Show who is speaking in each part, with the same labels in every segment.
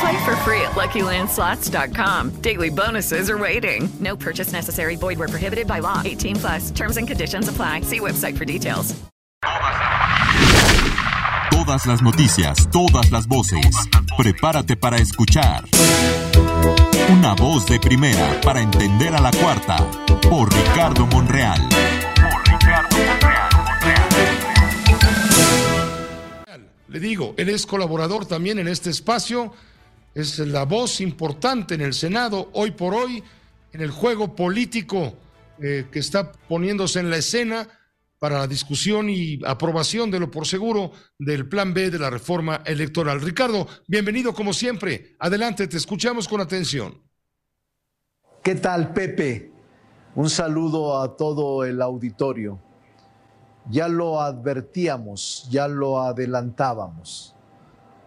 Speaker 1: Play for free at LuckyLandSlots.com. Daily bonuses are waiting. No purchase necessary. Void where prohibited by law. 18 plus. Terms and conditions apply. See website for details.
Speaker 2: Todas las noticias, todas las voces. Prepárate para escuchar. Una voz de primera para entender a la cuarta. Por Ricardo Monreal.
Speaker 3: Le digo, él es colaborador también en este espacio, es la voz importante en el Senado hoy por hoy, en el juego político eh, que está poniéndose en la escena para la discusión y aprobación de lo por seguro del plan B de la reforma electoral. Ricardo, bienvenido como siempre. Adelante, te escuchamos con atención.
Speaker 4: ¿Qué tal, Pepe? Un saludo a todo el auditorio ya lo advertíamos, ya lo adelantábamos.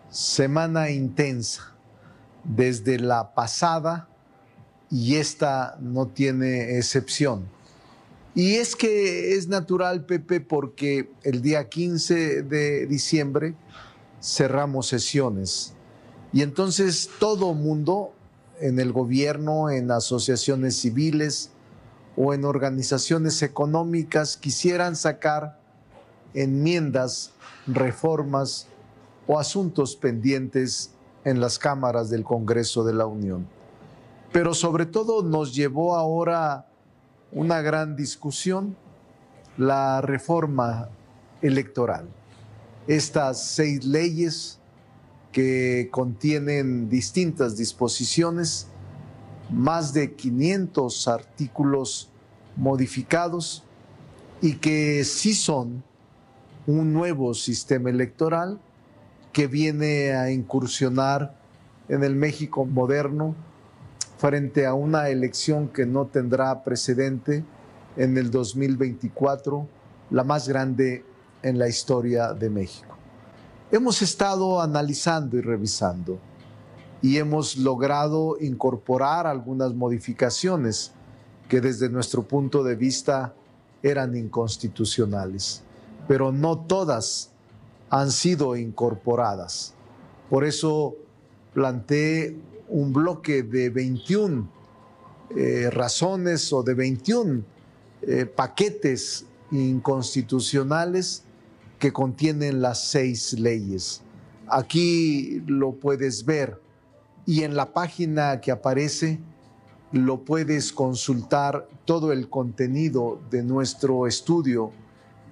Speaker 4: Semana intensa, desde la pasada y esta no tiene excepción. Y es que es natural, Pepe, porque el día 15 de diciembre cerramos sesiones. Y entonces todo mundo, en el gobierno, en asociaciones civiles, o en organizaciones económicas quisieran sacar enmiendas, reformas o asuntos pendientes en las cámaras del Congreso de la Unión. Pero sobre todo nos llevó ahora una gran discusión, la reforma electoral. Estas seis leyes que contienen distintas disposiciones, más de 500 artículos modificados y que sí son un nuevo sistema electoral que viene a incursionar en el México moderno frente a una elección que no tendrá precedente en el 2024, la más grande en la historia de México. Hemos estado analizando y revisando y hemos logrado incorporar algunas modificaciones que desde nuestro punto de vista eran inconstitucionales, pero no todas han sido incorporadas. Por eso planteé un bloque de 21 eh, razones o de 21 eh, paquetes inconstitucionales que contienen las seis leyes. Aquí lo puedes ver y en la página que aparece lo puedes consultar todo el contenido de nuestro estudio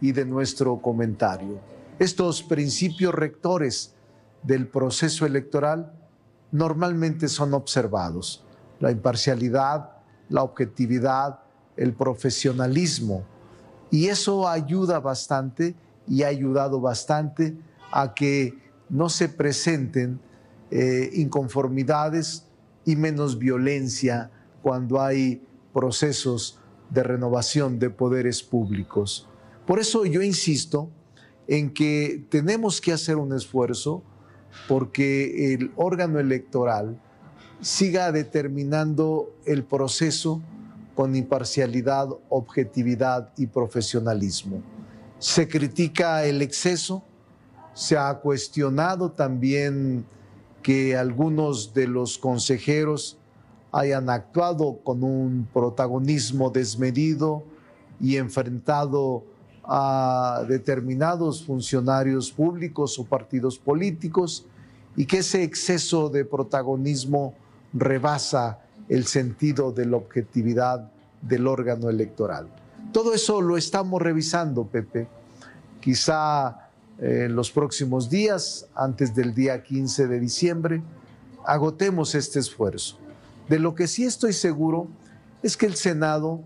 Speaker 4: y de nuestro comentario. Estos principios rectores del proceso electoral normalmente son observados. La imparcialidad, la objetividad, el profesionalismo. Y eso ayuda bastante y ha ayudado bastante a que no se presenten eh, inconformidades y menos violencia cuando hay procesos de renovación de poderes públicos. Por eso yo insisto en que tenemos que hacer un esfuerzo porque el órgano electoral siga determinando el proceso con imparcialidad, objetividad y profesionalismo. Se critica el exceso, se ha cuestionado también que algunos de los consejeros hayan actuado con un protagonismo desmedido y enfrentado a determinados funcionarios públicos o partidos políticos y que ese exceso de protagonismo rebasa el sentido de la objetividad del órgano electoral. Todo eso lo estamos revisando, Pepe. Quizá eh, en los próximos días, antes del día 15 de diciembre, agotemos este esfuerzo. De lo que sí estoy seguro es que el Senado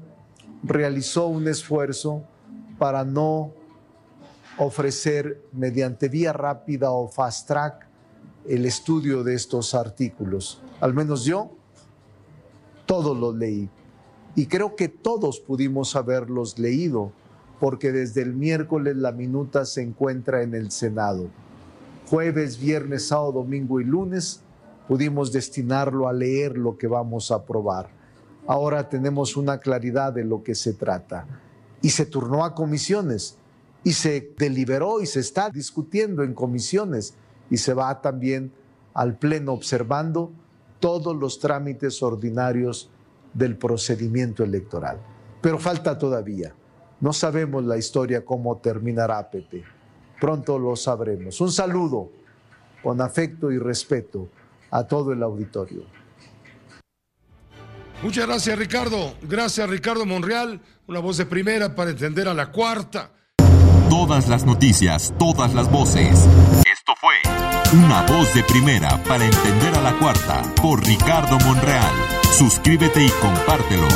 Speaker 4: realizó un esfuerzo para no ofrecer mediante vía rápida o fast track el estudio de estos artículos. Al menos yo todos los leí. Y creo que todos pudimos haberlos leído, porque desde el miércoles la minuta se encuentra en el Senado. Jueves, viernes, sábado, domingo y lunes pudimos destinarlo a leer lo que vamos a aprobar. Ahora tenemos una claridad de lo que se trata. Y se turnó a comisiones y se deliberó y se está discutiendo en comisiones y se va también al Pleno observando todos los trámites ordinarios del procedimiento electoral. Pero falta todavía. No sabemos la historia cómo terminará, Pepe. Pronto lo sabremos. Un saludo con afecto y respeto a todo el auditorio.
Speaker 3: Muchas gracias, Ricardo. Gracias, Ricardo Monreal. Una voz de primera para entender a la cuarta.
Speaker 2: Todas las noticias, todas las voces. Esto fue Una voz de primera para entender a la cuarta por Ricardo Monreal. Suscríbete y compártelo.